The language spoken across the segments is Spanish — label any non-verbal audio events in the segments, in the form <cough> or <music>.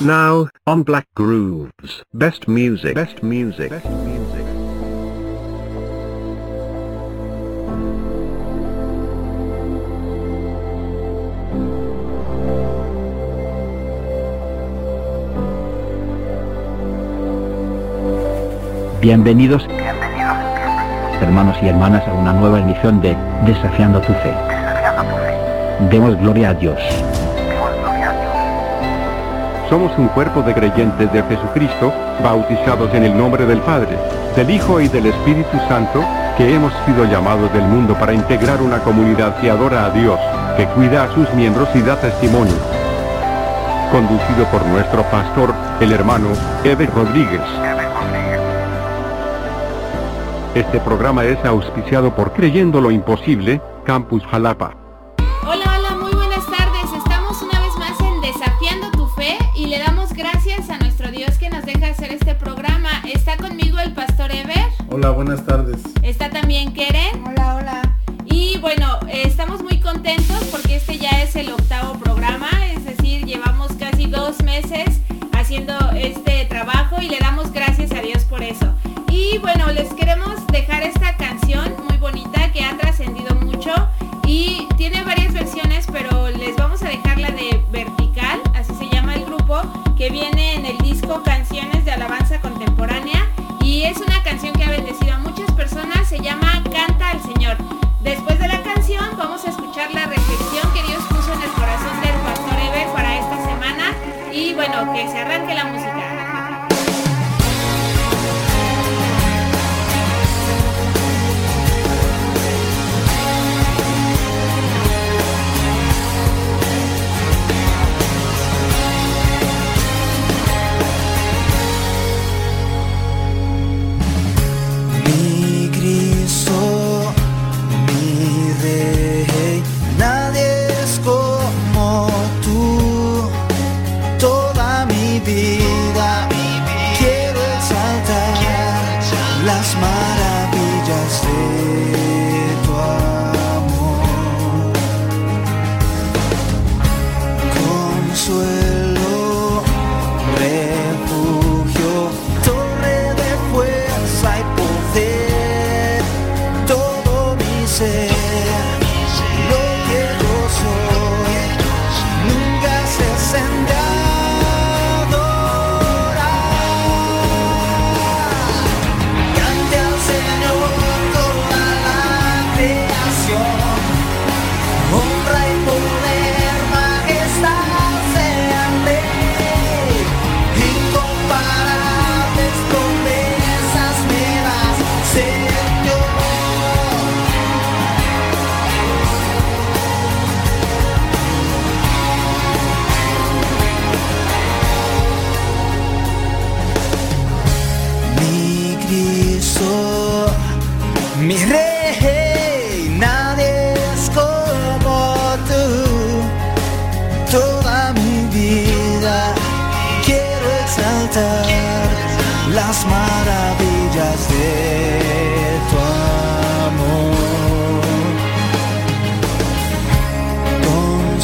Now, on Black Grooves, best music, best music, best music. Bienvenidos, hermanos y hermanas, a una nueva emisión de Desafiando tu Fe. Demos gloria a Dios. Somos un cuerpo de creyentes de Jesucristo, bautizados en el nombre del Padre, del Hijo y del Espíritu Santo, que hemos sido llamados del mundo para integrar una comunidad que adora a Dios, que cuida a sus miembros y da testimonio. Conducido por nuestro pastor, el hermano Eber Rodríguez. Este programa es auspiciado por Creyendo lo Imposible, Campus Jalapa. Hola, buenas tardes. está también Keren. Hola, hola. Y bueno, eh, estamos muy contentos porque este ya es el octavo programa, es decir, llevamos casi dos meses haciendo este trabajo y le damos gracias a Dios por eso. Y bueno, les queremos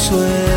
Xu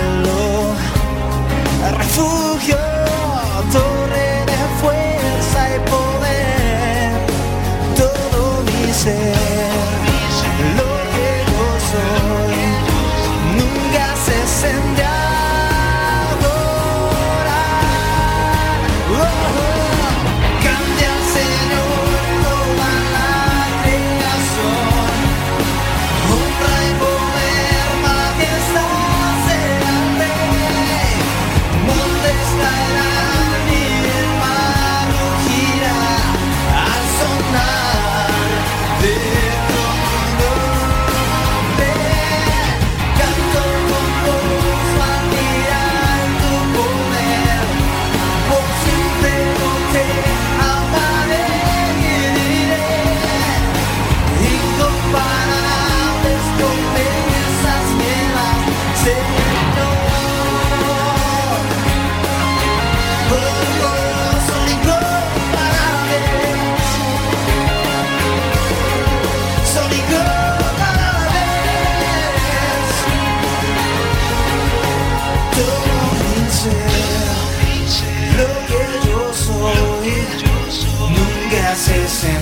voices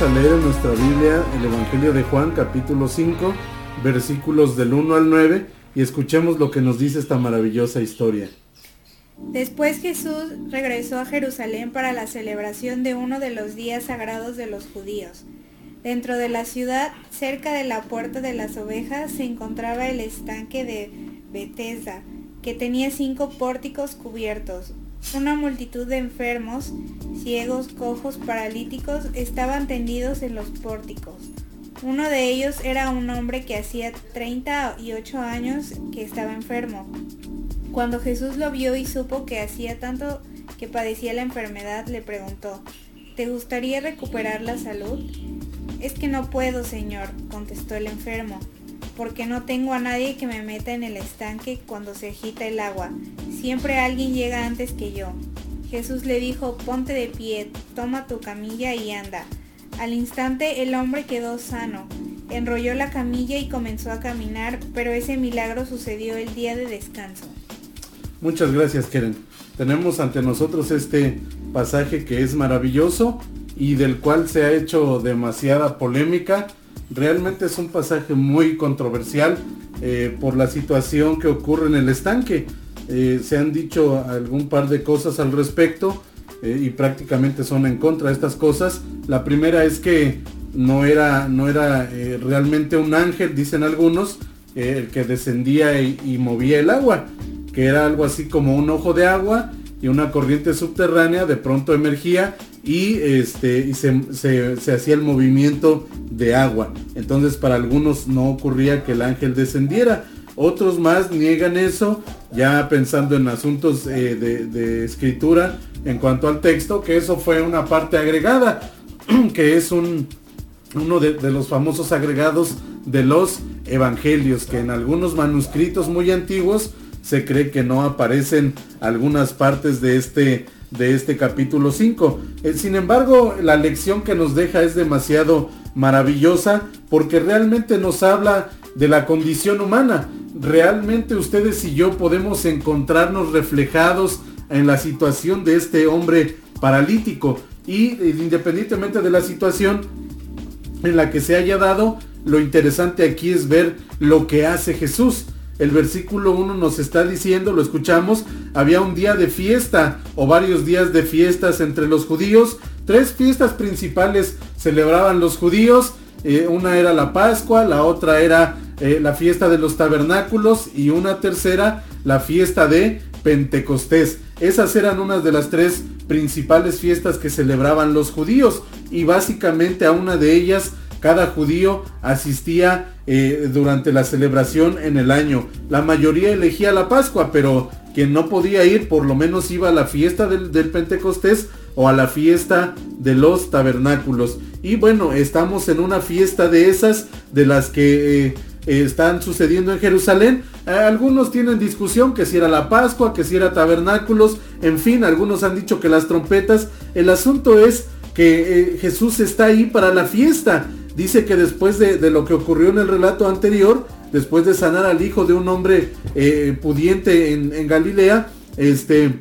Vamos a leer en nuestra Biblia el Evangelio de Juan capítulo 5 versículos del 1 al 9 y escuchemos lo que nos dice esta maravillosa historia. Después Jesús regresó a Jerusalén para la celebración de uno de los días sagrados de los judíos. Dentro de la ciudad, cerca de la puerta de las ovejas, se encontraba el estanque de Bethesda, que tenía cinco pórticos cubiertos. Una multitud de enfermos, ciegos, cojos, paralíticos estaban tendidos en los pórticos. Uno de ellos era un hombre que hacía 38 años que estaba enfermo. Cuando Jesús lo vio y supo que hacía tanto que padecía la enfermedad, le preguntó, ¿te gustaría recuperar la salud? Es que no puedo, Señor, contestó el enfermo, porque no tengo a nadie que me meta en el estanque cuando se agita el agua. Siempre alguien llega antes que yo. Jesús le dijo, ponte de pie, toma tu camilla y anda. Al instante el hombre quedó sano. Enrolló la camilla y comenzó a caminar, pero ese milagro sucedió el día de descanso. Muchas gracias, Keren. Tenemos ante nosotros este pasaje que es maravilloso y del cual se ha hecho demasiada polémica. Realmente es un pasaje muy controversial eh, por la situación que ocurre en el estanque. Eh, se han dicho algún par de cosas al respecto eh, y prácticamente son en contra de estas cosas. La primera es que no era, no era realmente un ángel, dicen algunos, el que descendía y, y movía el agua, que era algo así como un ojo de agua y una corriente subterránea de pronto emergía y, este, se, hacía el movimiento de agua. Entonces para algunos no ocurría que el ángel descendiera. Otros más niegan eso, ya pensando en asuntos eh, de, de escritura en cuanto al texto, que eso fue una parte agregada, <clears throat> que es un, uno de, de los famosos agregados de los evangelios, que en algunos manuscritos muy antiguos se cree que no aparecen algunas partes de este, de este capítulo 5. Eh, sin embargo, la lección que nos deja es demasiado maravillosa porque realmente nos habla de la condición humana. Realmente ustedes y yo podemos encontrarnos reflejados en la situación de este hombre paralítico y eh, independientemente de la situación, en la que se haya dado, lo interesante aquí es ver lo que hace Jesús. El versículo 1 nos está diciendo, lo escuchamos, había un día de fiesta o varios días de fiestas entre los judíos. Tres fiestas principales celebraban los judíos. Eh, una era la Pascua, la otra era eh, la fiesta de los tabernáculos y una tercera la fiesta de Pentecostés. Esas eran unas de las tres principales fiestas que celebraban los judíos y básicamente a una de ellas cada judío asistía eh, durante la celebración en el año. La mayoría elegía la Pascua, pero quien no podía ir por lo menos iba a la fiesta del, Pentecostés o a la fiesta de los tabernáculos. Y bueno, estamos en una fiesta de esas de las que eh, están sucediendo en Jerusalén. Eh, algunos tienen discusión que si era la Pascua, que si era tabernáculos, en fin, algunos han dicho que las trompetas. El asunto es que Jesús está ahí para la fiesta. Dice que después de, lo que ocurrió en el relato anterior, después de sanar al hijo de un hombre eh, pudiente en, Galilea, este,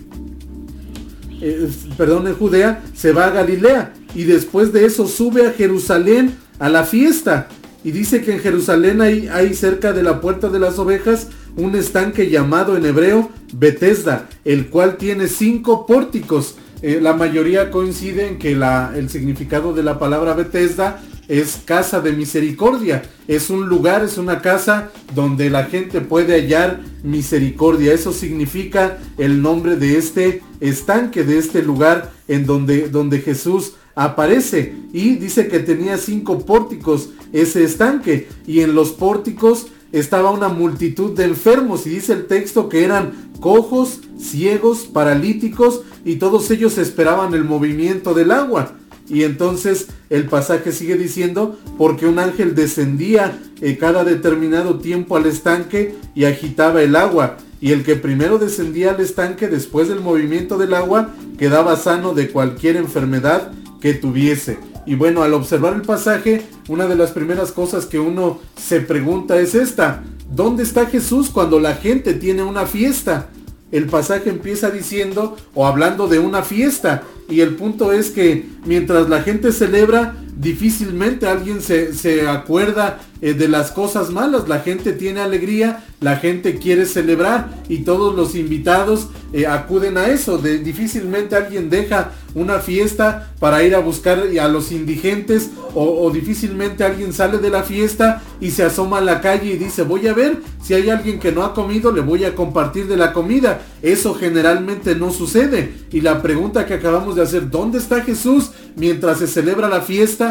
eh, perdón, en Judea, se va a Galilea y después de eso sube a Jerusalén a la fiesta. Y dice que en Jerusalén hay, cerca de la puerta de las ovejas un estanque llamado en hebreo Bethesda, el cual tiene cinco pórticos. Eh, la mayoría coincide en que el significado de la palabra Bethesda es casa de misericordia. Es un lugar, es una casa donde la gente puede hallar misericordia. Eso significa el nombre de este estanque, de este lugar en donde, donde Jesús aparece. Y dice que tenía cinco pórticos ese estanque. Y en los pórticos estaba una multitud de enfermos. Y dice el texto que eran cojos, ciegos, paralíticos. Y todos ellos esperaban el movimiento del agua. Y entonces el pasaje sigue diciendo, porque un ángel descendía eh, cada determinado tiempo al estanque y agitaba el agua. Y el que primero descendía al estanque después del movimiento del agua quedaba sano de cualquier enfermedad que tuviese. Y bueno, al observar el pasaje, una de las primeras cosas que uno se pregunta es esta. ¿Dónde está Jesús cuando la gente tiene una fiesta? El pasaje empieza diciendo o hablando de una fiesta. Y el punto es que mientras la gente celebra, difícilmente alguien se, se acuerda eh, de las cosas malas. La gente tiene alegría, la gente quiere celebrar y todos los invitados eh, acuden a eso. Difícilmente alguien deja una fiesta para ir a buscar a los indigentes o difícilmente alguien sale de la fiesta y se asoma a la calle y dice voy a ver si hay alguien que no ha comido le voy a compartir de la comida. Eso generalmente no sucede. Y la pregunta que acabamos de hacer, ¿dónde está Jesús mientras se celebra la fiesta?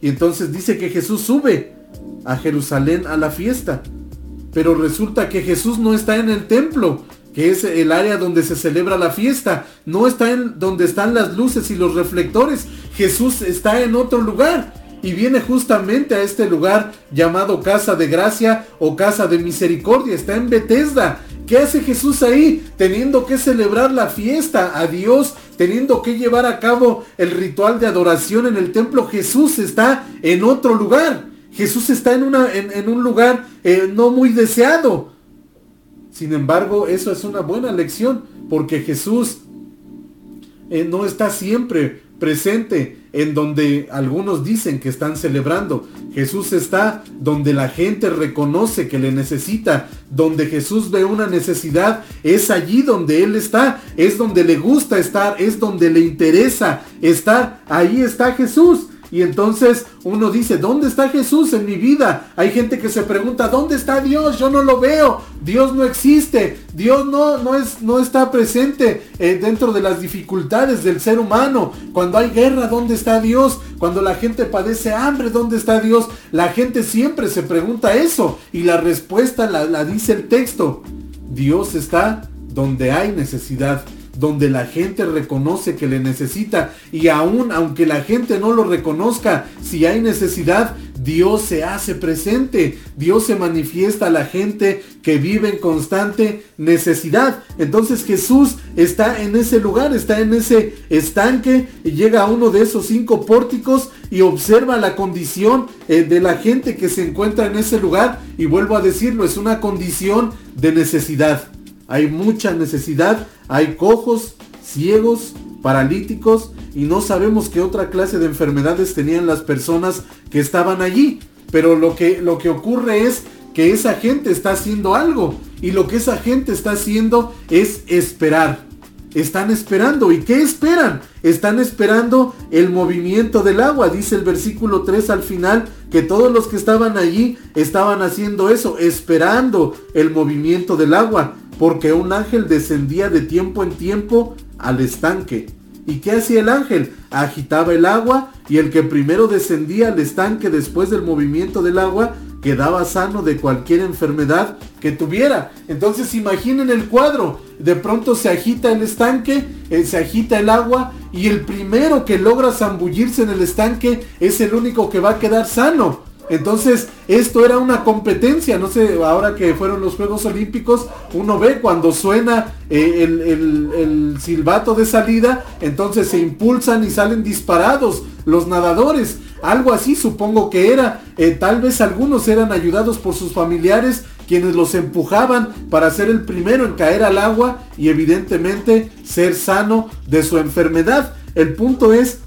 Y entonces dice que Jesús sube a Jerusalén a la fiesta. Pero resulta que Jesús no está en el templo, que es el área donde se celebra la fiesta. No está en donde están las luces y los reflectores. Jesús está en otro lugar. Y viene justamente a este lugar llamado Casa de Gracia o Casa de Misericordia. Está en Bethesda. ¿Qué hace Jesús ahí? Teniendo que celebrar la fiesta a Dios, teniendo que llevar a cabo el ritual de adoración en el templo. Jesús está en otro lugar. Jesús está en, un lugar eh, no muy deseado. Sin embargo, eso es una buena lección, porque Jesús eh, no está siempre presente en donde algunos dicen que están celebrando. Jesús está donde la gente reconoce que le necesita, donde Jesús ve una necesidad, es allí donde Él está, es donde le gusta estar, es donde le interesa estar, ahí está Jesús. Y entonces uno dice, ¿dónde está Jesús en mi vida? Hay gente que se pregunta, ¿dónde está Dios? Yo no lo veo. Dios no existe. Dios no, no, es, no está presente eh, dentro de las dificultades del ser humano. Cuando hay guerra, ¿dónde está Dios? Cuando la gente padece hambre, ¿dónde está Dios? La gente siempre se pregunta eso. Y la respuesta la, la dice el texto. Dios está donde hay necesidad donde la gente reconoce que le necesita y aún aunque la gente no lo reconozca, si hay necesidad, Dios se hace presente, Dios se manifiesta a la gente que vive en constante necesidad. Entonces Jesús está en ese lugar, está en ese estanque y llega a uno de esos cinco pórticos y observa la condición eh, de la gente que se encuentra en ese lugar y vuelvo a decirlo, es una condición de necesidad. Hay mucha necesidad, hay cojos, ciegos, paralíticos y no sabemos qué otra clase de enfermedades tenían las personas que estaban allí. Pero lo que, lo que ocurre es que esa gente está haciendo algo y lo que esa gente está haciendo es esperar. Están esperando. ¿Y qué esperan? Están esperando el movimiento del agua. Dice el versículo 3 al final que todos los que estaban allí estaban haciendo eso, esperando el movimiento del agua porque un ángel descendía de tiempo en tiempo al estanque. ¿Y qué hacía el ángel? Agitaba el agua y el que primero descendía al estanque después del movimiento del agua quedaba sano de cualquier enfermedad que tuviera. Entonces imaginen el cuadro. De pronto se agita el estanque, eh, se agita el agua y el primero que logra zambullirse en el estanque es el único que va a quedar sano. Entonces, esto era una competencia, no sé, ahora que fueron los Juegos Olímpicos, uno ve cuando suena eh, el, silbato de salida, entonces se impulsan y salen disparados los nadadores. Algo así supongo que era. Eh, tal vez algunos eran ayudados por sus familiares quienes los empujaban para ser el primero en caer al agua y evidentemente ser sano de su enfermedad. El punto es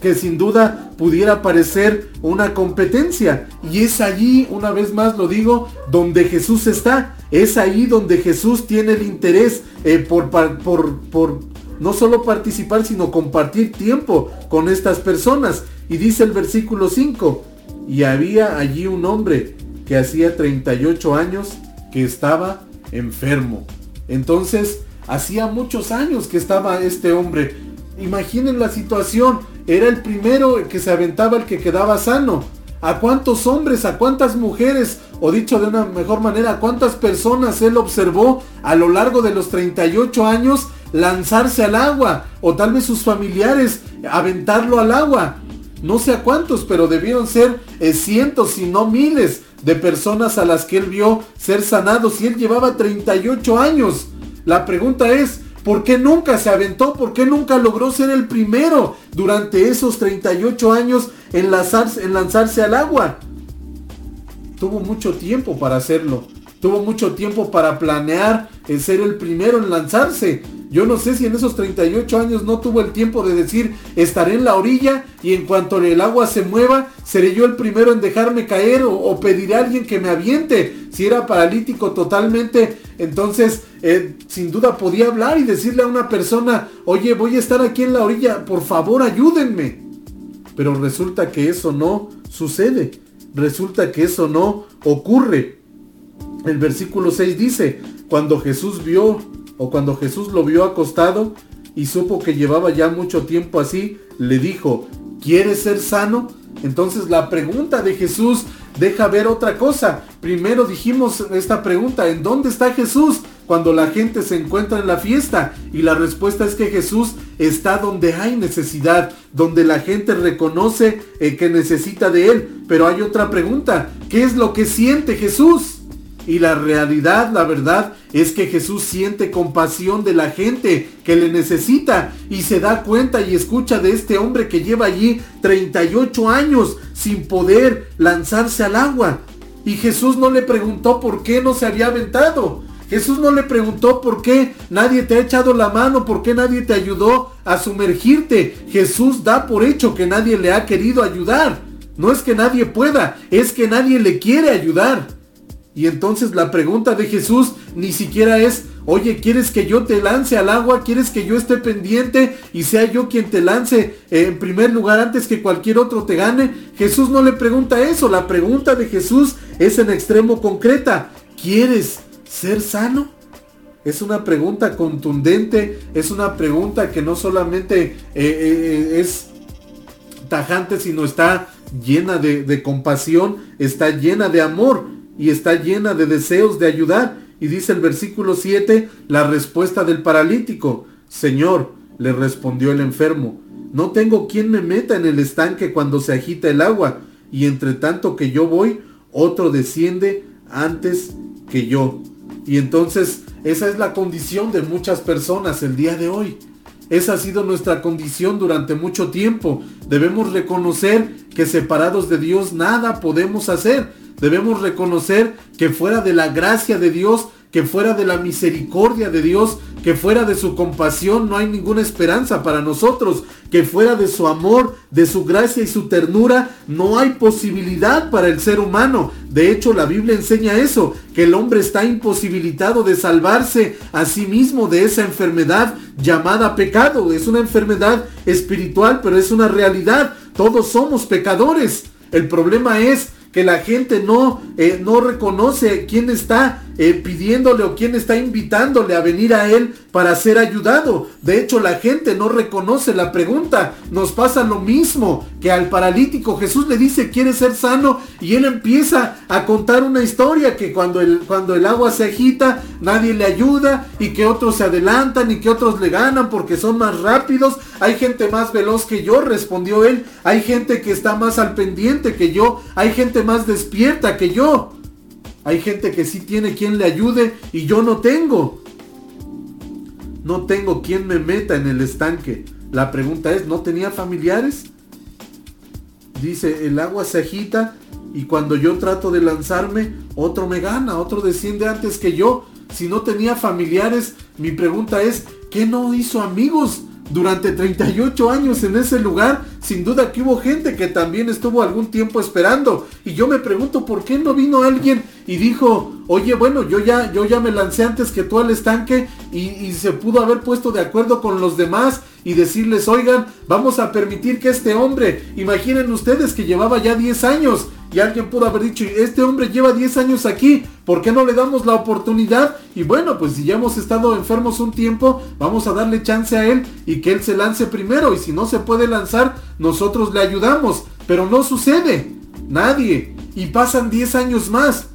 que sin duda pudiera parecer una competencia. Y es allí, una vez más lo digo, donde Jesús está. Es ahí donde Jesús tiene el interés eh, por, por, por no solo participar, sino compartir tiempo con estas personas. Y dice el versículo 5, y había allí un hombre que hacía 38 años que estaba enfermo. Entonces, hacía muchos años que estaba este hombre. Imaginen la situación, era el primero que se aventaba el que quedaba sano. ¿A cuántos hombres, a cuántas mujeres, o dicho de una mejor manera, a cuántas personas él observó a lo largo de los 38 años lanzarse al agua? O tal vez sus familiares aventarlo al agua. No sé a cuántos, pero debieron ser eh, cientos, si no miles de personas a las que él vio ser sanados. Y él llevaba 38 años. La pregunta es, ¿Por qué nunca se aventó? ¿Por qué nunca logró ser el primero durante esos 38 años en lanzarse, en lanzarse al agua? Tuvo mucho tiempo para hacerlo. Tuvo mucho tiempo para planear en ser el primero en lanzarse. Yo no sé si en esos 38 años no tuvo el tiempo de decir, estaré en la orilla y en cuanto el agua se mueva, seré yo el primero en dejarme caer o, o pediré a alguien que me aviente. Si era paralítico totalmente, entonces eh, sin duda podía hablar y decirle a una persona, oye, voy a estar aquí en la orilla, por favor ayúdenme. Pero resulta que eso no sucede. Resulta que eso no ocurre. El versículo 6 dice, cuando Jesús vio o cuando Jesús lo vio acostado y supo que llevaba ya mucho tiempo así, le dijo, ¿quieres ser sano? Entonces la pregunta de Jesús deja ver otra cosa. Primero dijimos esta pregunta, ¿en dónde está Jesús cuando la gente se encuentra en la fiesta? Y la respuesta es que Jesús está donde hay necesidad, donde la gente reconoce eh, que necesita de Él. Pero hay otra pregunta, ¿qué es lo que siente Jesús? Y la realidad, la verdad, es que Jesús siente compasión de la gente que le necesita y se da cuenta y escucha de este hombre que lleva allí 38 años sin poder lanzarse al agua. Y Jesús no le preguntó por qué no se había aventado. Jesús no le preguntó por qué nadie te ha echado la mano, por qué nadie te ayudó a sumergirte. Jesús da por hecho que nadie le ha querido ayudar. No es que nadie pueda, es que nadie le quiere ayudar. Y entonces la pregunta de Jesús ni siquiera es, oye, ¿quieres que yo te lance al agua? ¿Quieres que yo esté pendiente y sea yo quien te lance en primer lugar antes que cualquier otro te gane? Jesús no le pregunta eso. La pregunta de Jesús es en extremo concreta. ¿Quieres ser sano? Es una pregunta contundente, es una pregunta que no solamente eh, eh, es tajante, sino está llena de, de compasión, está llena de amor y está llena de deseos de ayudar. Y dice el versículo 7, la respuesta del paralítico. Señor, le respondió el enfermo, no tengo quien me meta en el estanque cuando se agita el agua, y entre tanto que yo voy, otro desciende antes que yo. Y entonces esa es la condición de muchas personas el día de hoy. Esa ha sido nuestra condición durante mucho tiempo. Debemos reconocer que separados de Dios nada podemos hacer. Debemos reconocer que fuera de la gracia de Dios, que fuera de la misericordia de Dios, que fuera de su compasión no hay ninguna esperanza para nosotros, que fuera de su amor, de su gracia y su ternura no hay posibilidad para el ser humano. De hecho, la Biblia enseña eso, que el hombre está imposibilitado de salvarse a sí mismo de esa enfermedad llamada pecado. Es una enfermedad espiritual, pero es una realidad. Todos somos pecadores. El problema es que la gente no, eh, no reconoce quién está eh, pidiéndole o quién está invitándole a venir a él para ser ayudado. De hecho, la gente no reconoce la pregunta. Nos pasa lo mismo que al paralítico. Jesús le dice, quiere ser sano? Y él empieza a contar una historia que cuando el, cuando el agua se agita, nadie le ayuda y que otros se adelantan y que otros le ganan porque son más rápidos. Hay gente más veloz que yo, respondió él. Hay gente que está más al pendiente que yo. Hay más despierta que yo. Hay gente que sí tiene quien le ayude y yo no tengo. No tengo quien me meta en el estanque. La pregunta es, ¿no tenía familiares? Dice, el agua se agita y cuando yo trato de lanzarme, otro me gana, otro desciende antes que yo. Si no tenía familiares, mi pregunta es, ¿qué no hizo amigos? durante 38 años en ese lugar, sin duda que hubo gente que también estuvo algún tiempo esperando. Y yo me pregunto por qué no vino alguien y dijo, oye, bueno, yo ya, yo ya me lancé antes que tú al estanque y, y se pudo haber puesto de acuerdo con los demás y decirles, oigan, vamos a permitir que este hombre, imaginen ustedes que llevaba ya 10 años y alguien pudo haber dicho, este hombre lleva 10 años aquí, ¿por qué no le damos la oportunidad? Y bueno, pues si ya hemos estado enfermos un tiempo, vamos a darle chance a él y que él se lance primero. Y si no se puede lanzar, nosotros le ayudamos. Pero no sucede. Nadie. Y pasan 10 años más.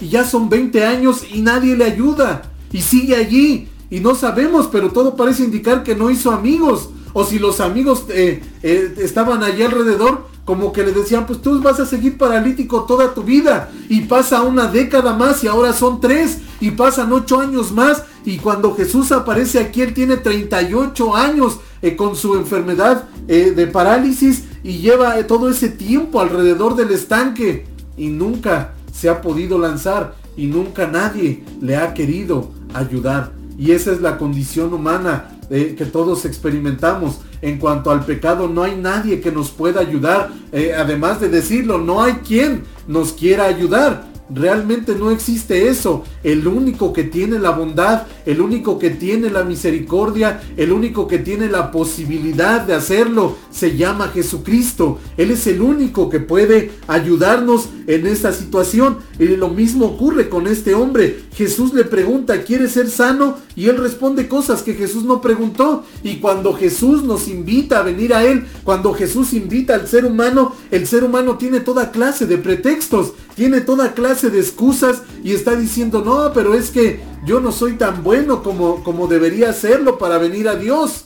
Y ya son 20 años y nadie le ayuda. Y sigue allí. Y no sabemos, pero todo parece indicar que no hizo amigos. O si los amigos eh, eh, estaban allí alrededor, como que le decían, pues tú vas a seguir paralítico toda tu vida. Y pasa una década más y ahora son tres. Y pasan ocho años más. Y cuando Jesús aparece aquí, él tiene 38 años eh, con su enfermedad eh, de parálisis. Y lleva eh, todo ese tiempo alrededor del estanque. Y nunca se ha podido lanzar. Y nunca nadie le ha querido ayudar. Y esa es la condición humana que todos experimentamos. En cuanto al pecado, no hay nadie que nos pueda ayudar. Además de decirlo, no hay quien nos quiera ayudar. Realmente no existe eso. El único que tiene la bondad, el único que tiene la misericordia, el único que tiene la posibilidad de hacerlo, se llama Jesucristo. Él es el único que puede ayudarnos en esta situación. Y lo mismo ocurre con este hombre. Jesús le pregunta, ¿quieres ser sano? Y él responde cosas que Jesús no preguntó. Y cuando Jesús nos invita a venir a él, cuando Jesús invita al ser humano, el ser humano tiene toda clase de pretextos, tiene toda clase de excusas y está diciendo, no, pero es que yo no soy tan bueno como, como debería serlo para venir a Dios.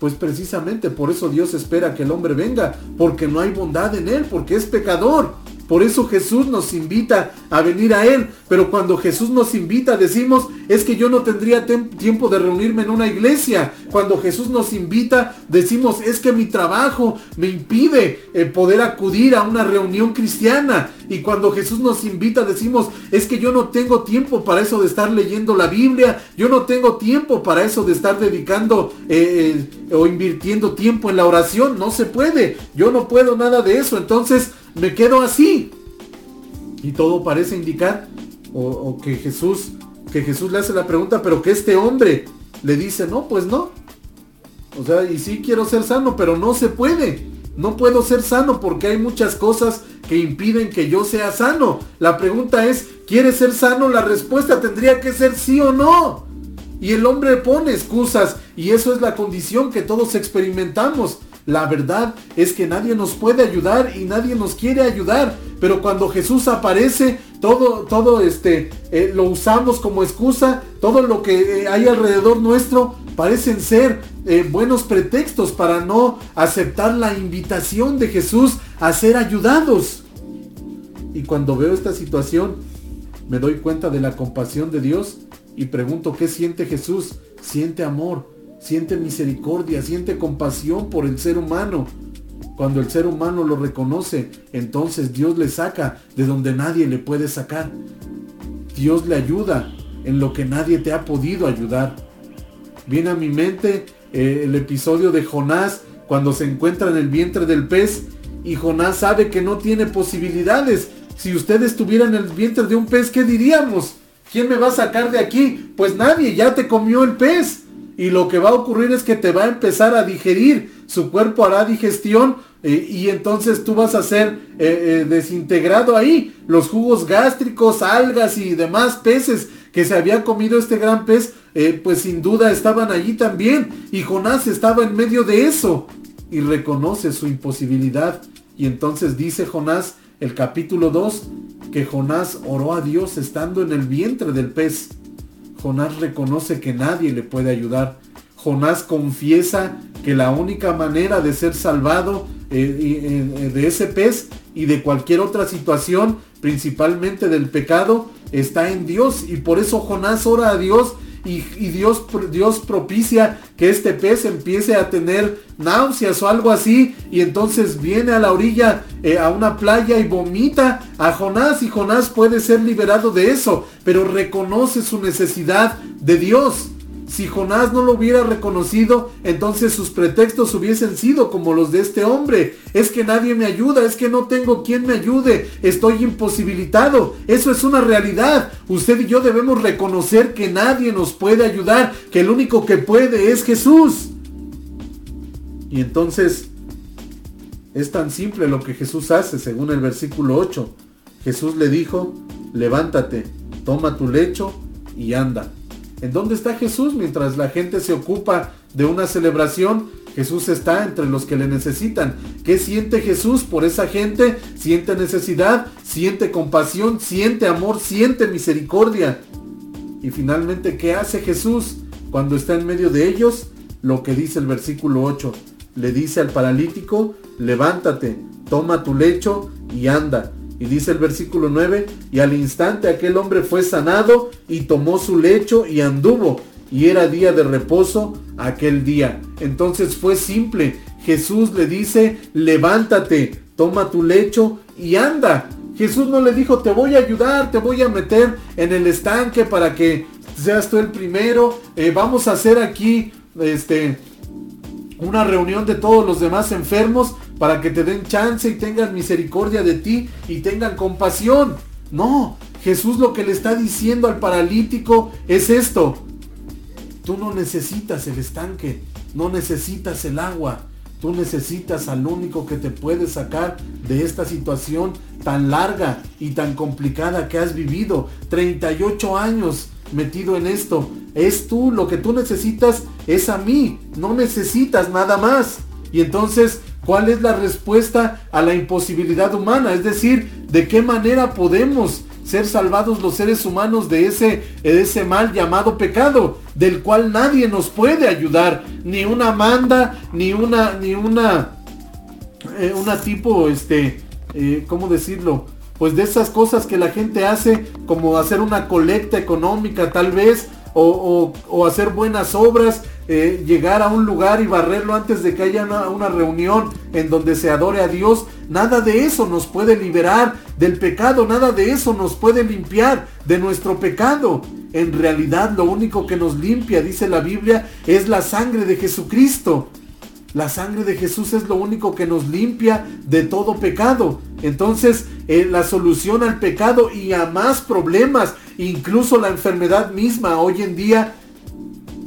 Pues precisamente por eso Dios espera que el hombre venga, porque no hay bondad en él, porque es pecador. Por eso Jesús nos invita a venir a Él. Pero cuando Jesús nos invita decimos, es que yo no tendría tiempo de reunirme en una iglesia. Cuando Jesús nos invita decimos, es que mi trabajo me impide eh, poder acudir a una reunión cristiana. Y cuando Jesús nos invita decimos, es que yo no tengo tiempo para eso de estar leyendo la Biblia. Yo no tengo tiempo para eso de estar dedicando eh, eh, o invirtiendo tiempo en la oración. No se puede. Yo no puedo nada de eso. Entonces, me quedo así. Y todo parece indicar, o, que Jesús, que Jesús le hace la pregunta, pero que este hombre le dice, no, pues no. O sea, y sí quiero ser sano, pero no se puede. No puedo ser sano porque hay muchas cosas que impiden que yo sea sano. La pregunta es, ¿quieres ser sano? La respuesta tendría que ser sí o no. Y el hombre pone excusas y eso es la condición que todos experimentamos. La verdad es que nadie nos puede ayudar y nadie nos quiere ayudar. Pero cuando Jesús aparece, todo, todo este, eh, lo usamos como excusa. Todo lo que eh, hay alrededor nuestro parecen ser eh, buenos pretextos para no aceptar la invitación de Jesús a ser ayudados. Y cuando veo esta situación, me doy cuenta de la compasión de Dios y pregunto, ¿qué siente Jesús? Siente amor, siente misericordia, siente compasión por el ser humano. Cuando el ser humano lo reconoce, entonces Dios le saca de donde nadie le puede sacar. Dios le ayuda en lo que nadie te ha podido ayudar. Viene a mi mente eh, el episodio de Jonás cuando se encuentra en el vientre del pez y Jonás sabe que no tiene posibilidades. Si usted estuviera en el vientre de un pez, ¿qué diríamos? ¿Quién me va a sacar de aquí? Pues nadie, ya te comió el pez. Y lo que va a ocurrir es que te va a empezar a digerir. Su cuerpo hará digestión eh, y entonces tú vas a ser eh, eh, desintegrado ahí. Los jugos gástricos, algas y demás peces que se había comido este gran pez, pues sin duda estaban allí también. Y Jonás estaba en medio de eso y reconoce su imposibilidad. Y entonces dice Jonás, el capítulo 2, que Jonás oró a Dios estando en el vientre del pez. Jonás reconoce que nadie le puede ayudar. Jonás confiesa que la única manera de ser salvado eh, eh, de ese pez y de cualquier otra situación, principalmente del pecado, está en Dios. Y por eso Jonás ora a Dios y, Dios, Dios propicia que este pez empiece a tener náuseas o algo así y entonces viene a la orilla eh, a una playa y vomita a Jonás y Jonás puede ser liberado de eso, pero reconoce su necesidad de Dios. Si Jonás no lo hubiera reconocido, entonces sus pretextos hubiesen sido como los de este hombre. Es que nadie me ayuda, es que no tengo quien me ayude, estoy imposibilitado. Eso es una realidad. Usted y yo debemos reconocer que nadie nos puede ayudar, que el único que puede es Jesús. Y entonces es tan simple lo que Jesús hace, según el versículo 8. Jesús le dijo, levántate, toma tu lecho y anda. ¿En dónde está Jesús mientras la gente se ocupa de una celebración? Jesús está entre los que le necesitan. ¿Qué siente Jesús por esa gente? Siente necesidad, siente compasión, siente amor, siente misericordia. Y finalmente, ¿qué hace Jesús cuando está en medio de ellos? Lo que dice el versículo 8. Le dice al paralítico, levántate, toma tu lecho y anda. Y dice el versículo 9, y al instante aquel hombre fue sanado y tomó su lecho y anduvo. Y era día de reposo aquel día. Entonces fue simple. Jesús le dice, levántate, toma tu lecho y anda. Jesús no le dijo, te voy a ayudar, te voy a meter en el estanque para que seas tú el primero, eh, vamos a hacer aquí, este, una reunión de todos los demás enfermos para que te den chance y tengan misericordia de ti y tengan compasión. No, Jesús lo que le está diciendo al paralítico es esto. Tú no necesitas el estanque, no necesitas el agua. Tú necesitas al único que te puede sacar de esta situación tan larga y tan complicada que has vivido. 38 años metido en esto. Es tú, lo que tú necesitas es a mí. No necesitas nada más. Y entonces, ¿cuál es la respuesta a la imposibilidad humana? Es decir, ¿de qué manera podemos ser salvados los seres humanos de ese, de ese mal llamado pecado, del cual nadie nos puede ayudar, ni una manda, ni una, ni una, eh, una tipo, este, eh, ¿cómo decirlo? Pues de esas cosas que la gente hace, como hacer una colecta económica tal vez, o, o- hacer buenas obras, eh, llegar a un lugar y barrerlo antes de que haya una, una reunión en donde se adore a Dios. Nada de eso nos puede liberar del pecado, nada de eso nos puede limpiar de nuestro pecado. En realidad lo único que nos limpia, dice la Biblia, es la sangre de Jesucristo. La sangre de Jesús es lo único que nos limpia de todo pecado. Entonces, eh, la solución al pecado y a más problemas, incluso la enfermedad misma hoy en día,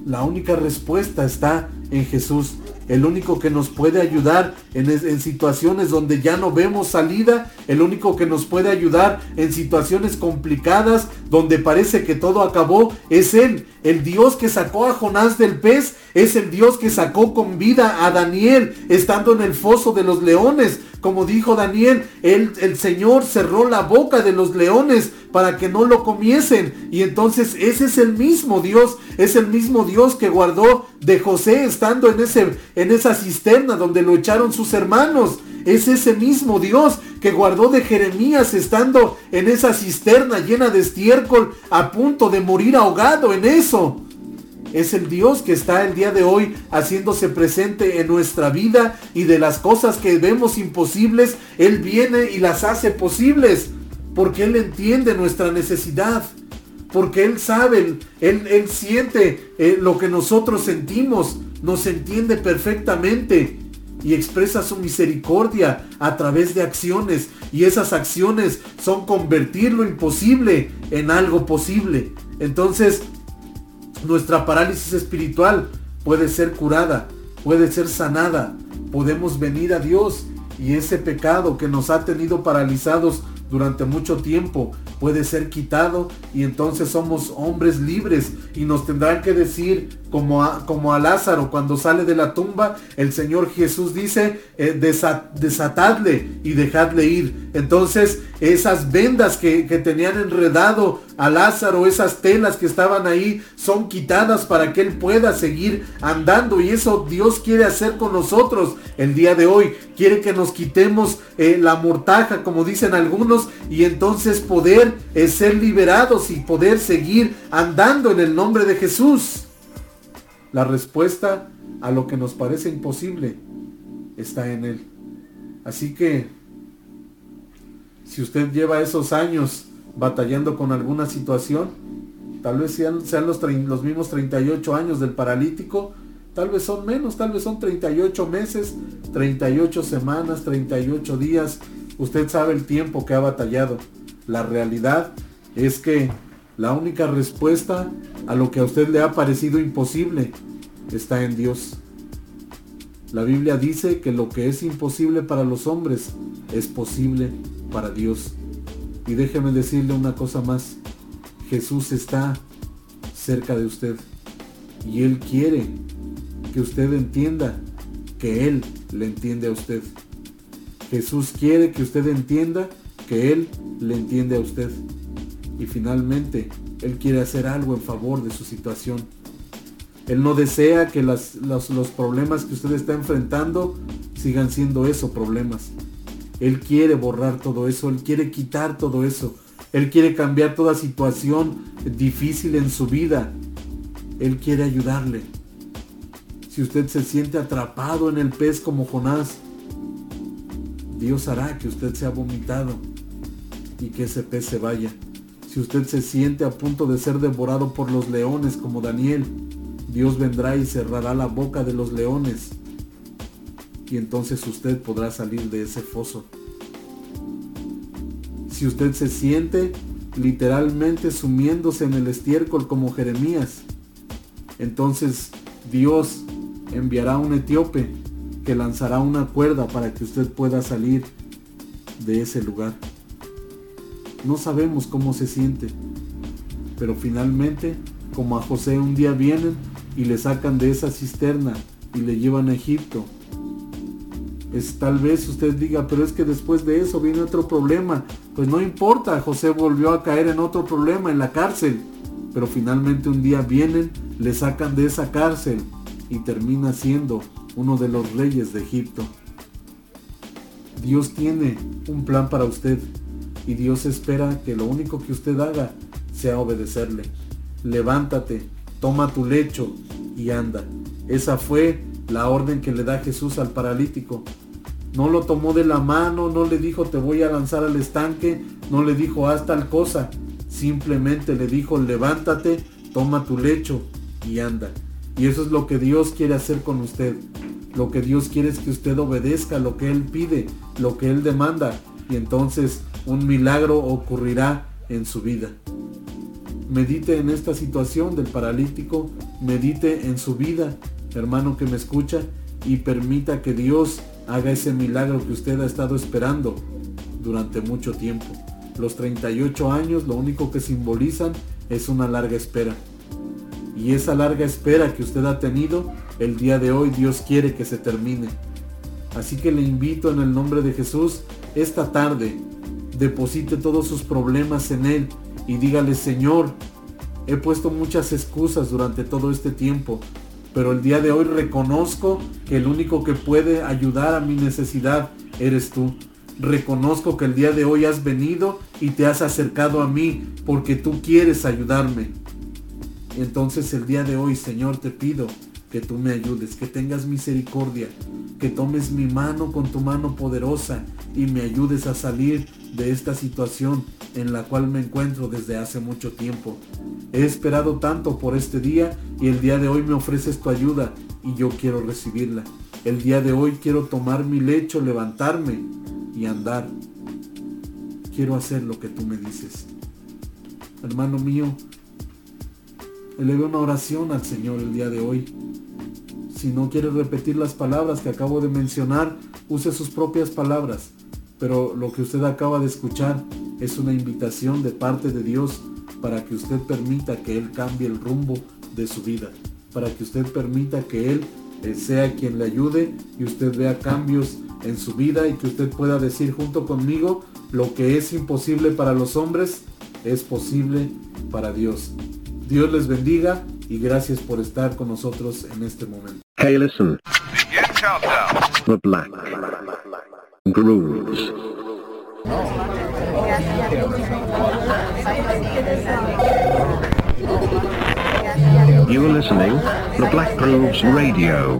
la única respuesta está en Jesús. El único que nos puede ayudar en, en situaciones donde ya no vemos salida. El único que nos puede ayudar en situaciones complicadas donde parece que todo acabó. Es Él. El Dios que sacó a Jonás del pez. Es el Dios que sacó con vida a Daniel estando en el foso de los leones. Como dijo Daniel, el, el Señor cerró la boca de los leones para que no lo comiesen. Y entonces ese es el mismo Dios, es el mismo Dios que guardó de José estando en, ese, en esa cisterna donde lo echaron sus hermanos. Es ese mismo Dios que guardó de Jeremías estando en esa cisterna llena de estiércol a punto de morir ahogado en eso. Es el Dios que está el día de hoy haciéndose presente en nuestra vida y de las cosas que vemos imposibles, Él viene y las hace posibles. Porque Él entiende nuestra necesidad. Porque Él sabe, Él, él siente eh, lo que nosotros sentimos. Nos entiende perfectamente. Y expresa su misericordia a través de acciones. Y esas acciones son convertir lo imposible en algo posible. Entonces, nuestra parálisis espiritual puede ser curada, puede ser sanada. Podemos venir a Dios y ese pecado que nos ha tenido paralizados durante mucho tiempo puede ser quitado y entonces somos hombres libres y nos tendrán que decir como a, como a Lázaro cuando sale de la tumba, el Señor Jesús dice, eh, desa- desatadle y dejadle ir. Entonces esas vendas que, que tenían enredado a Lázaro, esas telas que estaban ahí, son quitadas para que él pueda seguir andando. Y eso Dios quiere hacer con nosotros el día de hoy. Quiere que nos quitemos eh, la mortaja, como dicen algunos, y entonces poder eh, ser liberados y poder seguir andando en el nombre de Jesús. La respuesta a lo que nos parece imposible está en Él. Así que, si usted lleva esos años batallando con alguna situación, tal vez sean, sean los, los mismos 38 años del paralítico, tal vez son menos, tal vez son 38 meses, 38 semanas, 38 días. Usted sabe el tiempo que ha batallado. La realidad es que la única respuesta a lo que a usted le ha parecido imposible está en Dios. La Biblia dice que lo que es imposible para los hombres es posible para Dios. Y déjeme decirle una cosa más. Jesús está cerca de usted. Y Él quiere que usted entienda que Él le entiende a usted. Jesús quiere que usted entienda que Él le entiende a usted. Y finalmente, Él quiere hacer algo en favor de su situación. Él no desea que las- los, los problemas que usted está enfrentando sigan siendo eso, problemas. Él quiere borrar todo eso, Él quiere quitar todo eso. Él quiere cambiar toda situación difícil en su vida. Él quiere ayudarle. Si usted se siente atrapado en el pez como Jonás, Dios hará que usted sea vomitado y que ese pez se vaya. Si usted se siente a punto de ser devorado por los leones como Daniel, Dios vendrá y cerrará la boca de los leones. Y entonces usted podrá salir de ese foso. Si usted se siente literalmente sumiéndose en el estiércol como Jeremías, entonces Dios enviará un etíope que lanzará una cuerda para que usted pueda salir de ese lugar. No sabemos cómo se siente, pero finalmente, como a José un día vienen y le sacan de esa cisterna y le llevan a Egipto, es tal vez usted diga, pero es que después de eso viene otro problema. Pues no importa, José volvió a caer en otro problema, en la cárcel. Pero finalmente un día vienen, le sacan de esa cárcel y termina siendo uno de los reyes de Egipto. Dios tiene un plan para usted y Dios espera que lo único que usted haga sea obedecerle. Levántate, toma tu lecho y anda. Esa fue la orden que le da Jesús al paralítico. No lo tomó de la mano, no le dijo te voy a lanzar al estanque, no le dijo haz tal cosa. Simplemente le dijo levántate, toma tu lecho y anda. Y eso es lo que Dios quiere hacer con usted. Lo que Dios quiere es que usted obedezca lo que Él pide, lo que Él demanda. Y entonces un milagro ocurrirá en su vida. Medite en esta situación del paralítico, medite en su vida, hermano que me escucha, y permita que Dios haga ese milagro que usted ha estado esperando durante mucho tiempo. Los 38 años lo único que simbolizan es una larga espera. Y esa larga espera que usted ha tenido, el día de hoy Dios quiere que se termine. Así que le invito en el nombre de Jesús, esta tarde, deposite todos sus problemas en Él y dígale, Señor, he puesto muchas excusas durante todo este tiempo, pero el día de hoy reconozco que el único que puede ayudar a mi necesidad eres tú. Reconozco que el día de hoy has venido y te has acercado a mí porque tú quieres ayudarme. Entonces el día de hoy, Señor, te pido que tú me ayudes, que tengas misericordia, que tomes mi mano con tu mano poderosa y me ayudes a salir de esta situación en la cual me encuentro desde hace mucho tiempo. He esperado tanto por este día y el día de hoy me ofreces tu ayuda y yo quiero recibirla. El día de hoy quiero tomar mi lecho, levantarme y andar. Quiero hacer lo que tú me dices. Hermano mío, eleve una oración al Señor el día de hoy. Si no quiere repetir las palabras que acabo de mencionar, use sus propias palabras. Pero lo que usted acaba de escuchar es una invitación de parte de Dios para que usted permita que Él cambie el rumbo de su vida. Para que usted permita que Él eh, sea quien le ayude y usted vea cambios en su vida y que usted pueda decir junto conmigo, lo que es imposible para los hombres es posible para Dios. Dios les bendiga y gracias por estar con nosotros en este momento. Hey listen. The Black Grooves. You are listening to Black Grooves Radio.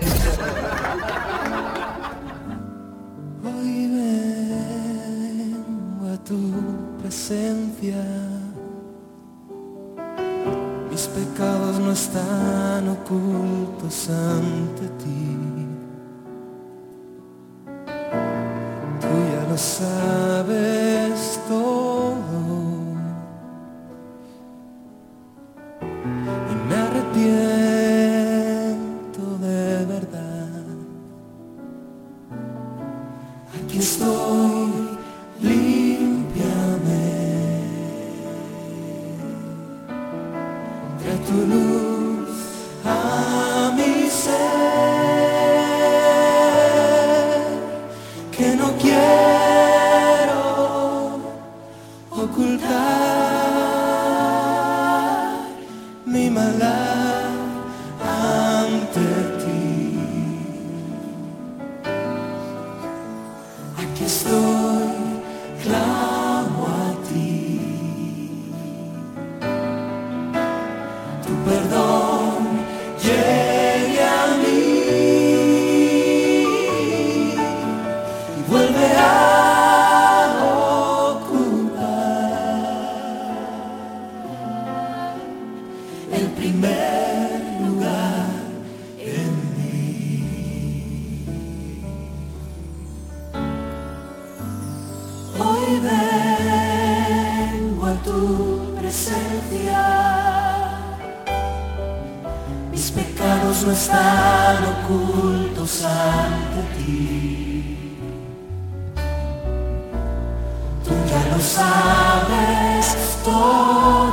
Mis pecados no están ocultos ante ti. Tú ya lo sabes todo.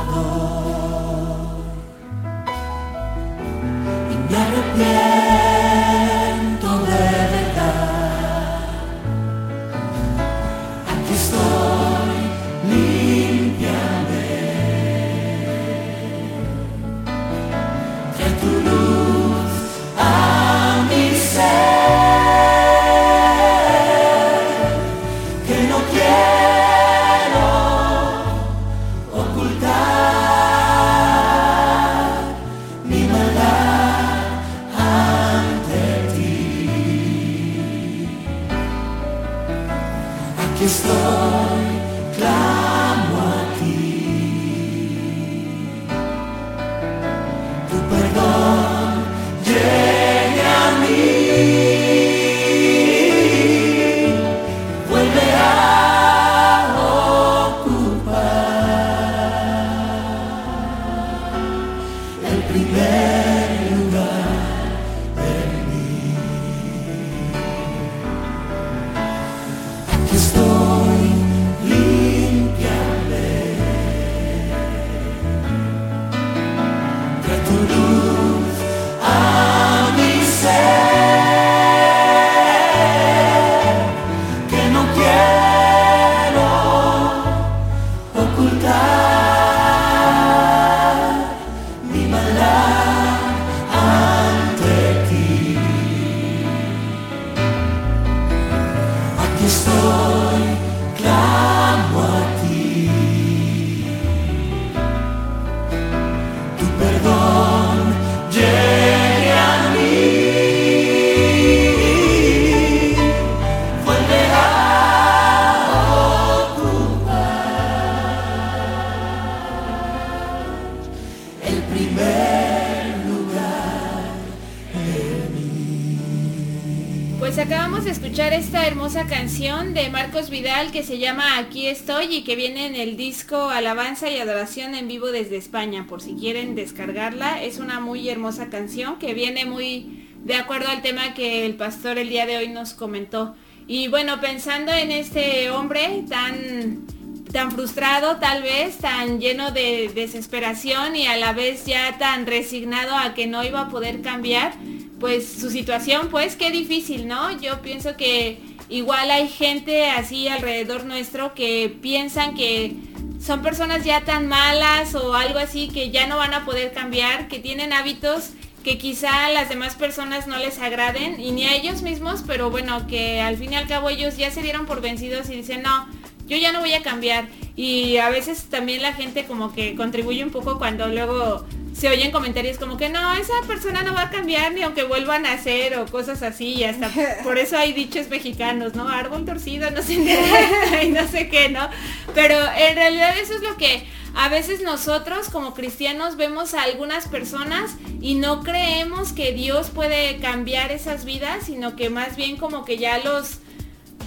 Canción de Marcos Vidal que se llama Aquí estoy y que viene en el disco Alabanza y Adoración en vivo desde España, por si quieren descargarla. Es una muy hermosa canción que viene muy de acuerdo al tema que el pastor el día de hoy nos comentó. Y bueno, pensando en este hombre tan tan frustrado tal vez, tan lleno de desesperación y a la vez ya tan resignado a que no iba a poder cambiar, pues su situación, pues qué difícil, ¿no? Yo pienso que igual hay gente así alrededor nuestro que piensan que son personas ya tan malas o algo así que ya no van a poder cambiar, que tienen hábitos que quizá a las demás personas no les agraden y ni a ellos mismos, pero bueno, que al fin y al cabo ellos ya se dieron por vencidos y dicen, no, yo ya no voy a cambiar. Y a veces también la gente como que contribuye un poco cuando luego se oyen comentarios como que no, esa persona no va a cambiar ni aunque vuelvan a hacer o cosas así y hasta <laughs> por eso hay dichos mexicanos, ¿no? Árbol torcido, no sé qué, <laughs> y no sé qué, ¿no? Pero en realidad eso es lo que a veces nosotros como cristianos vemos a algunas personas y no creemos que Dios puede cambiar esas vidas, sino que más bien como que ya los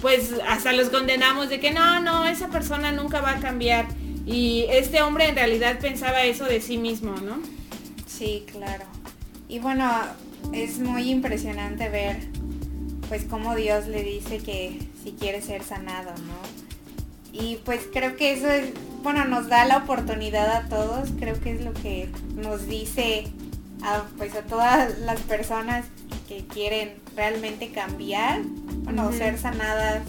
pues hasta los condenamos de que no, no, esa persona nunca va a cambiar. Y este hombre en realidad pensaba eso de sí mismo, ¿no? Sí, claro. Y bueno, es muy impresionante ver pues cómo Dios le dice que si quiere ser sanado, ¿no? Y pues creo que eso es, bueno, nos da la oportunidad a todos, creo que es lo que nos dice a, pues a todas las personas que quieren realmente cambiar, bueno, ser sanadas.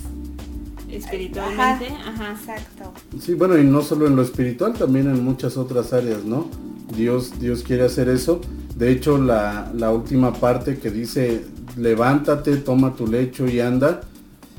Espiritualmente, ajá. Exacto. Sí, bueno, y no solo en lo espiritual, también en muchas otras áreas, ¿no? Dios, Dios quiere hacer eso. De hecho, la, la última parte que dice, levántate, toma tu lecho y anda.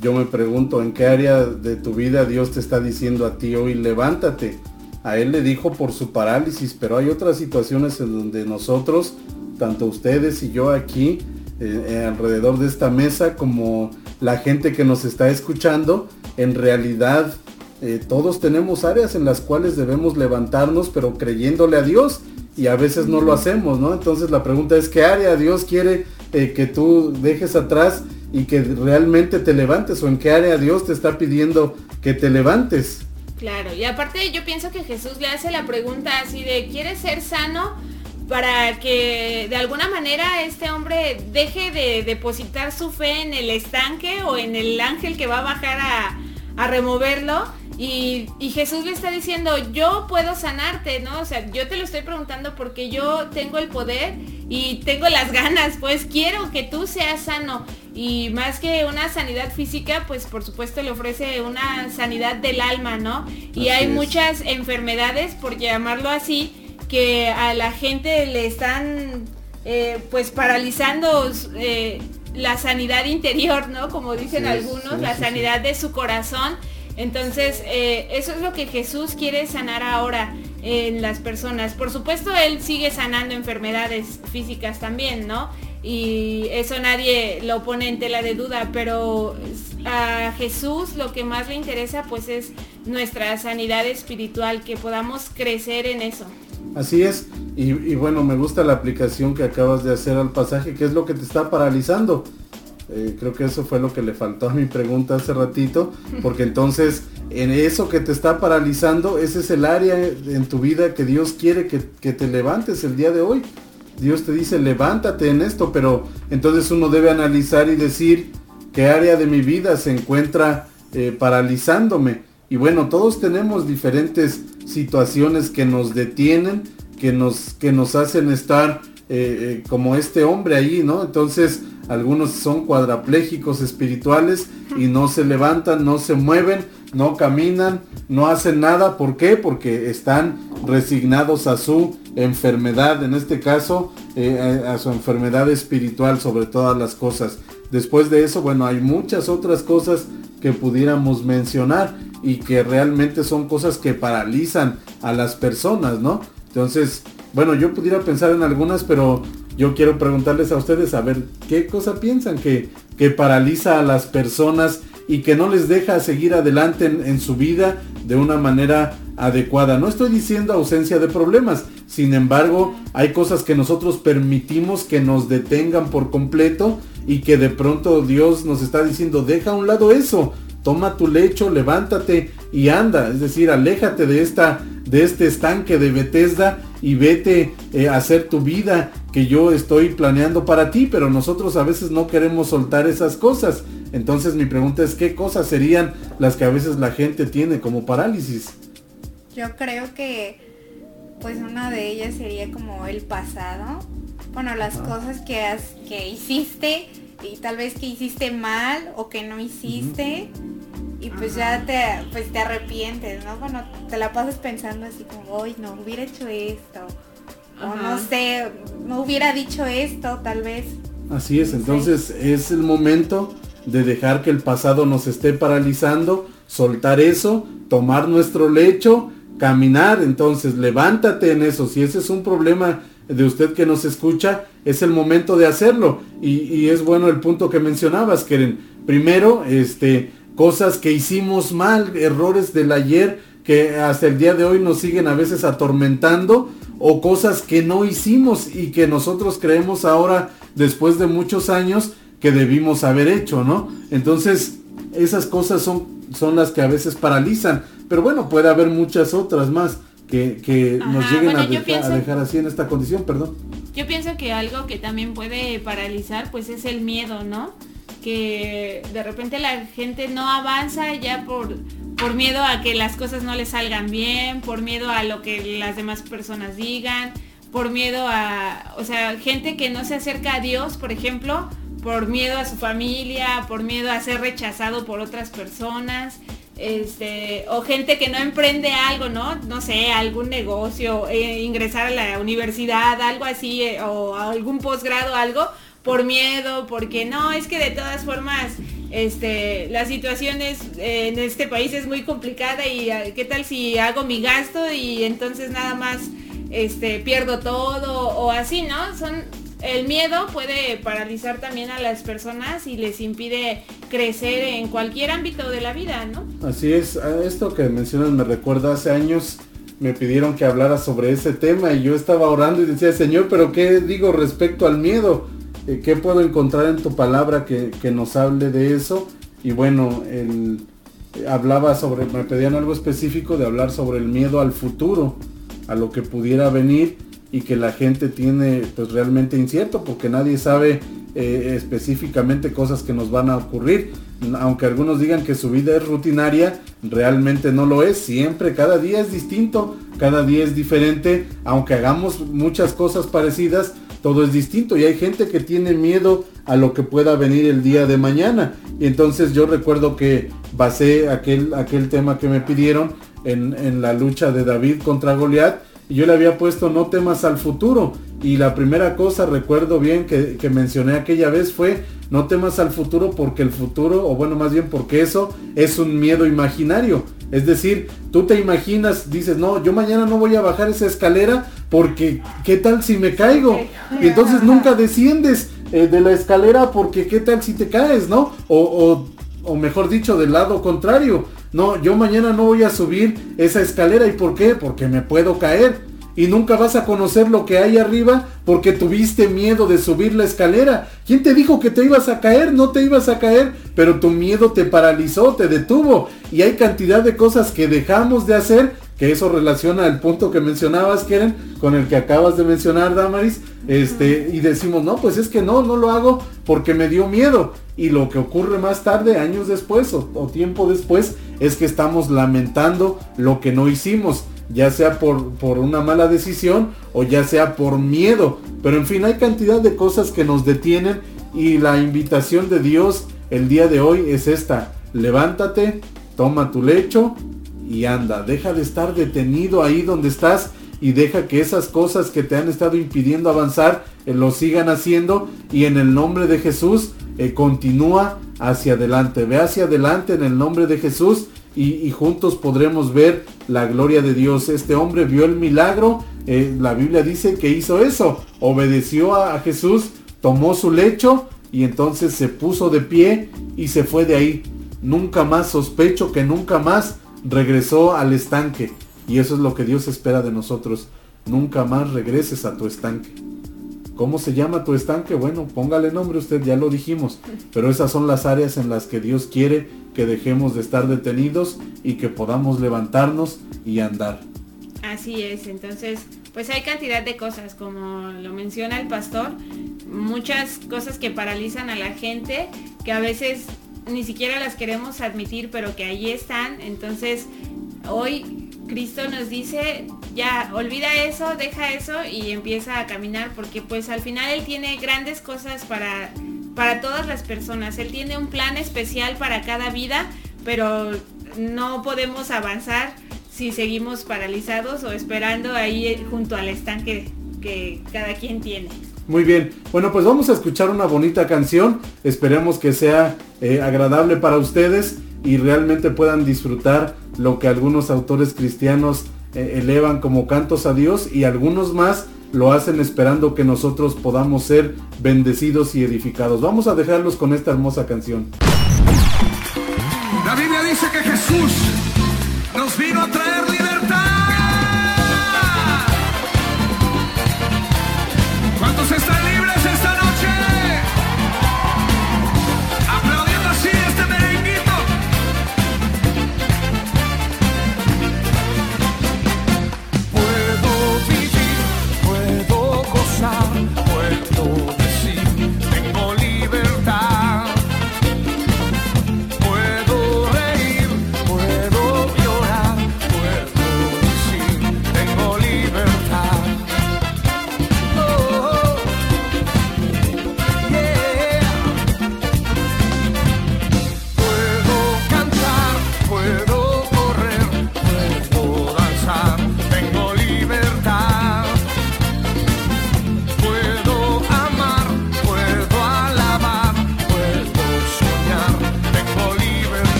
Yo me pregunto, ¿en qué área de tu vida Dios te está diciendo a ti hoy, levántate? A él le dijo por su parálisis, pero hay otras situaciones en donde nosotros, tanto ustedes y yo aquí, eh, eh, alrededor de esta mesa, como la gente que nos está escuchando, en realidad eh, todos tenemos áreas en las cuales debemos levantarnos, pero creyéndole a Dios y a veces no lo hacemos, ¿no? Entonces la pregunta es, ¿qué área Dios quiere eh, que tú dejes atrás y que realmente te levantes? ¿O en qué área Dios te está pidiendo que te levantes? Claro, y aparte yo pienso que Jesús le hace la pregunta así de, ¿quieres ser sano? Para que de alguna manera este hombre deje de depositar su fe en el estanque o en el ángel que va a bajar a, a removerlo y, Jesús le está diciendo, yo puedo sanarte, ¿no? O sea, yo te lo estoy preguntando porque yo tengo el poder y tengo las ganas, pues quiero que tú seas sano. Y más que una sanidad física, pues por supuesto le ofrece una sanidad del alma, ¿no? Y hay muchas enfermedades, por llamarlo así, que a la gente le están eh, pues paralizando eh, la sanidad interior, ¿no? Como dicen algunos, la sanidad de su corazón entonces, eh, eso es lo que Jesús quiere sanar ahora en las personas. Por supuesto, Él sigue sanando enfermedades físicas también, ¿no? Y eso nadie lo pone en tela de duda, pero a Jesús lo que más le interesa pues es nuestra sanidad espiritual, que podamos crecer en eso. Así es, y, bueno, me gusta la aplicación que acabas de hacer al pasaje, que es lo que te está paralizando eh, creo que eso fue lo que le faltó a mi pregunta hace ratito, porque entonces en eso que te está paralizando, ese es el área en tu vida que Dios quiere que, te levantes el día de hoy. Dios te dice, levántate en esto, pero entonces uno debe analizar y decir qué área de mi vida se encuentra eh, paralizándome. Y bueno, todos tenemos diferentes situaciones que nos detienen, que nos, que nos hacen estar eh, como este hombre ahí, ¿no? Entonces, algunos son cuadraplégicos espirituales y no se levantan, no se mueven, no caminan, no hacen nada. ¿Por qué? Porque están resignados a su enfermedad, en este caso eh, a su enfermedad espiritual sobre todas las cosas. Después de eso, bueno, hay muchas otras cosas que pudiéramos mencionar y que realmente son cosas que paralizan a las personas, ¿no? Entonces, bueno, yo pudiera pensar en algunas, pero yo quiero preguntarles a ustedes a ver qué cosa piensan que, que paraliza a las personas y que no les deja seguir adelante en, su vida de una manera adecuada. No estoy diciendo ausencia de problemas, sin embargo, hay cosas que nosotros permitimos que nos detengan por completo y que de pronto Dios nos está diciendo, deja a un lado eso, toma tu lecho, levántate y anda, es decir, aléjate de esta de este estanque de Bethesda y vete eh, a hacer tu vida que yo estoy planeando para ti, pero nosotros a veces no queremos soltar esas cosas. Entonces mi pregunta es, ¿qué cosas serían las que a veces la gente tiene como parálisis? Yo creo que pues una de ellas sería como el pasado. Bueno, las cosas que, has, que hiciste y tal vez que hiciste mal o que no hiciste. Y pues ya te, pues te arrepientes, ¿no? Bueno, te la pasas pensando así como, hoy no hubiera hecho esto o no sé, no hubiera dicho esto tal vez. Así es, entonces es el momento de dejar que el pasado nos esté paralizando, soltar eso, tomar nuestro lecho, caminar, entonces levántate en eso, si ese es un problema de usted que nos escucha, es el momento de hacerlo. Y, es bueno el punto que mencionabas, Keren. Primero, este, cosas que hicimos mal, errores del ayer que hasta el día de hoy nos siguen a veces atormentando o cosas que no hicimos y que nosotros creemos ahora, después de muchos años, que debimos haber hecho, ¿no? Entonces, esas cosas son, son las que a veces paralizan. Pero bueno, puede haber muchas otras más que, nos lleguen a, dejar, así en esta condición, perdón. Yo pienso que algo que también puede paralizar, pues es el miedo, ¿no? Que de repente la gente no avanza ya por por miedo a que las cosas no le salgan bien, por miedo a lo que las demás personas digan, por miedo a, o sea, gente que no se acerca a Dios, por ejemplo, por miedo a su familia, por miedo a ser rechazado por otras personas, este, o gente que no emprende algo, ¿no? No sé, algún negocio, eh, ingresar a la universidad, algo así, eh, o algún posgrado, algo, por miedo, porque no, es que de todas formas este, la situación es, en este país es muy complicada y ah, qué tal si hago mi gasto y entonces nada más este, pierdo todo o así, ¿no? Son, el miedo puede paralizar también a las personas y les impide crecer en cualquier ámbito de la vida, ¿no? Así es, esto que mencionas me recuerda hace años me pidieron que hablara sobre ese tema y yo estaba orando y decía, Señor, pero ¿qué digo respecto al miedo? Eh, ¿Qué puedo encontrar en tu palabra que, nos hable de eso? Y bueno, el, hablaba sobre, me pedían algo específico de hablar sobre el miedo al futuro, a lo que pudiera venir y que la gente tiene pues realmente incierto porque nadie sabe eh, específicamente cosas que nos van a ocurrir. Aunque algunos digan que su vida es rutinaria, realmente no lo es. Siempre, cada día es distinto, cada día es diferente. Aunque hagamos muchas cosas parecidas, todo es distinto. Y hay gente que tiene miedo a lo que pueda venir el día de mañana. Y entonces yo recuerdo que basé aquel, aquel tema que me pidieron en, en la lucha de David contra Goliat yo le había puesto no temas al futuro. Y la primera cosa, recuerdo bien que, que, mencioné aquella vez fue no temas al futuro porque el futuro, o bueno, más bien porque eso es un miedo imaginario. Es decir, tú te imaginas, dices, no, yo mañana no voy a bajar esa escalera porque ¿qué tal si me caigo? Y entonces <laughs> nunca desciendes eh, de la escalera porque ¿qué tal si te caes, no? O, o, o mejor dicho, del lado contrario no, yo mañana no voy a subir esa escalera. ¿Y por qué? Porque me puedo caer. Y nunca vas a conocer lo que hay arriba porque tuviste miedo de subir la escalera. ¿Quién te dijo que te ibas a caer? No te ibas a caer, pero tu miedo te paralizó, te detuvo. Y hay cantidad de cosas que dejamos de hacer, que eso relaciona al punto que mencionabas, Keren, con el que acabas de mencionar, Damaris. Este, y decimos, no, pues es que no, no lo hago porque me dio miedo. Y lo que ocurre más tarde, años después o, o tiempo después, es que estamos lamentando lo que no hicimos ya sea por, por, una mala decisión o ya sea por miedo. Pero en fin, hay cantidad de cosas que nos detienen y la invitación de Dios el día de hoy es esta. Levántate, toma tu lecho y anda. Deja de estar detenido ahí donde estás y deja que esas cosas que te han estado impidiendo avanzar eh, lo sigan haciendo y en el nombre de Jesús eh, continúa hacia adelante. Ve hacia adelante en el nombre de Jesús y, juntos podremos ver la gloria de Dios. Este hombre vio el milagro, eh, la Biblia dice que hizo eso, obedeció a, Jesús, tomó su lecho y entonces se puso de pie y se fue de ahí. Nunca más sospecho que nunca más regresó al estanque. Y eso es lo que Dios espera de nosotros. Nunca más regreses a tu estanque. ¿Cómo se llama tu estanque? Bueno, póngale nombre usted, ya lo dijimos. Pero esas son las áreas en las que Dios quiere que dejemos de estar detenidos y que podamos levantarnos y andar. Así es, entonces, pues hay cantidad de cosas, como lo menciona el pastor, muchas cosas que paralizan a la gente, que a veces ni siquiera las queremos admitir, pero que allí están. Entonces, hoy Cristo nos dice, ya, olvida eso, deja eso y empieza a caminar, porque pues al final Él tiene grandes cosas para, para todas las personas. Él tiene un plan especial para cada vida, pero no podemos avanzar si seguimos paralizados o esperando ahí junto al estanque que cada quien tiene. Muy bien, bueno pues vamos a escuchar una bonita canción, esperemos que sea eh, agradable para ustedes y realmente puedan disfrutar lo que algunos autores cristianos eh, elevan como cantos a Dios y algunos más lo hacen esperando que nosotros podamos ser bendecidos y edificados. Vamos a dejarlos con esta hermosa canción. La Biblia dice que Jesús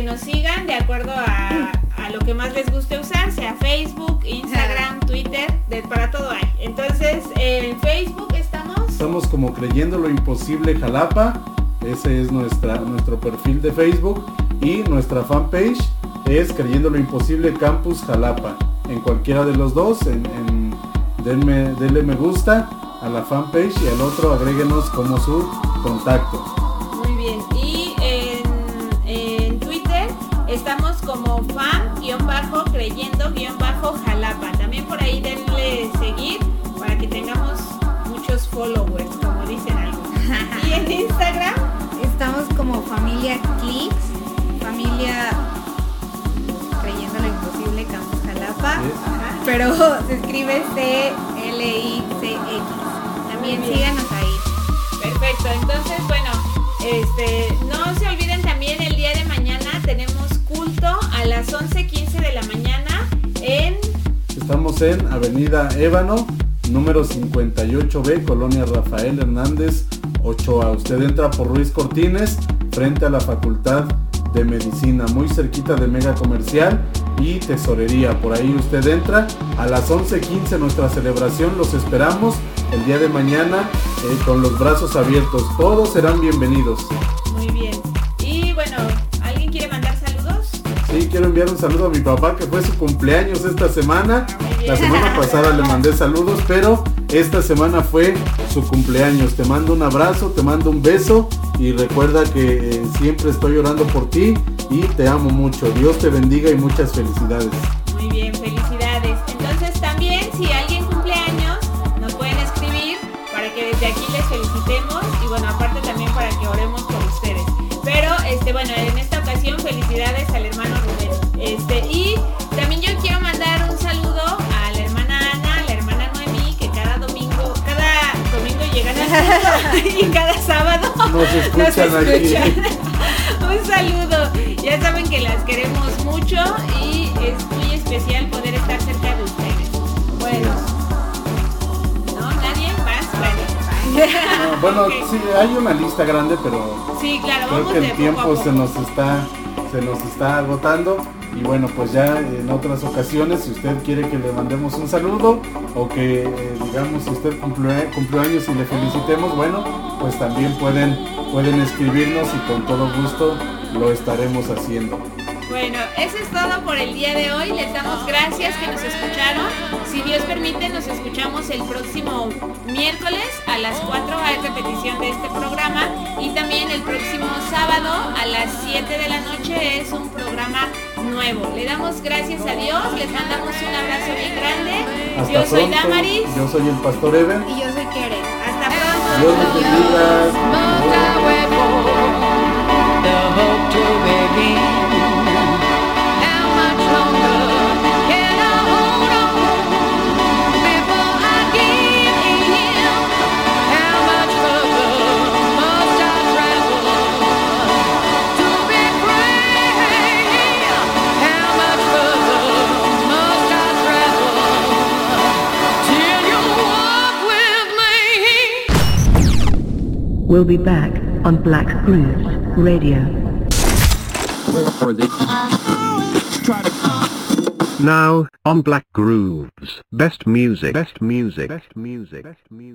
que nos sigan de acuerdo a, a lo que más les guste usar, sea Facebook, Instagram, Twitter, de- para todo hay. Entonces, en Facebook estamos. Estamos como creyendo lo imposible Jalapa. Ese es nuestra, nuestro perfil de Facebook. Y nuestra fanpage es Creyendo lo Imposible Campus Jalapa. En cualquiera de los dos, en, en- denme, denle me gusta a la fanpage y al otro agréguenos como su contacto. Como familia Clips, familia creyendo lo imposible Campus Jalapa, Sí. pero <laughs> se escribe C-L-I-C-X. También síganos ahí. Perfecto, entonces bueno, este, no se olviden también el día de mañana tenemos culto a las 11.15 de la mañana en Estamos en Avenida Ébano, número 58B, Colonia Rafael Hernández, Ochoa. Usted entra por Ruiz Cortines, frente a la Facultad de Medicina, muy cerquita de Mega Comercial y Tesorería. Por ahí usted entra. A las 11.15 nuestra celebración, los esperamos el día de mañana eh, con los brazos abiertos. Todos serán bienvenidos. Quiero enviar un saludo a mi papá que fue su cumpleaños esta semana. La semana <laughs> pasada le mandé saludos, pero esta semana fue su cumpleaños. Te mando un abrazo, te mando un beso y recuerda que eh, siempre estoy orando por ti y te amo mucho. Dios te bendiga y muchas felicidades. Este y también yo quiero mandar un saludo a la hermana Ana, a la hermana Noemí, que cada domingo, cada domingo llegan culto <laughs> y cada sábado Nos escuchan aquí. <laughs> un saludo. Ya saben que las queremos mucho y es muy especial poder estar cerca de ustedes. Bueno. ¿No? ¿Nadie más? Bueno. No, bueno, <laughs> Ok. sí, hay una lista grande, pero Sí, claro, creo vamos que de el poco a tiempo poco. se nos está se nos está agotando y bueno pues ya en otras ocasiones si usted quiere que le mandemos un saludo o que eh, digamos si usted cumplió años y le felicitemos bueno pues también pueden pueden escribirnos y con todo gusto lo estaremos haciendo Bueno, eso es todo por el día de hoy. Les damos gracias que nos escucharon. Si Dios permite, nos escuchamos el próximo miércoles a las 4 hay repetición de este programa y también el próximo sábado a las 7 de la noche es un programa nuevo. Le damos gracias a Dios, les mandamos un abrazo bien grande. Hasta Yo soy. Damaris Yo soy el pastor Ever. Y yo soy Keren. Hasta Dios pronto. bendiga. We'll be back on Black Grooves Radio. Now, on Black Grooves. Best music. Best music. Best music. Best music.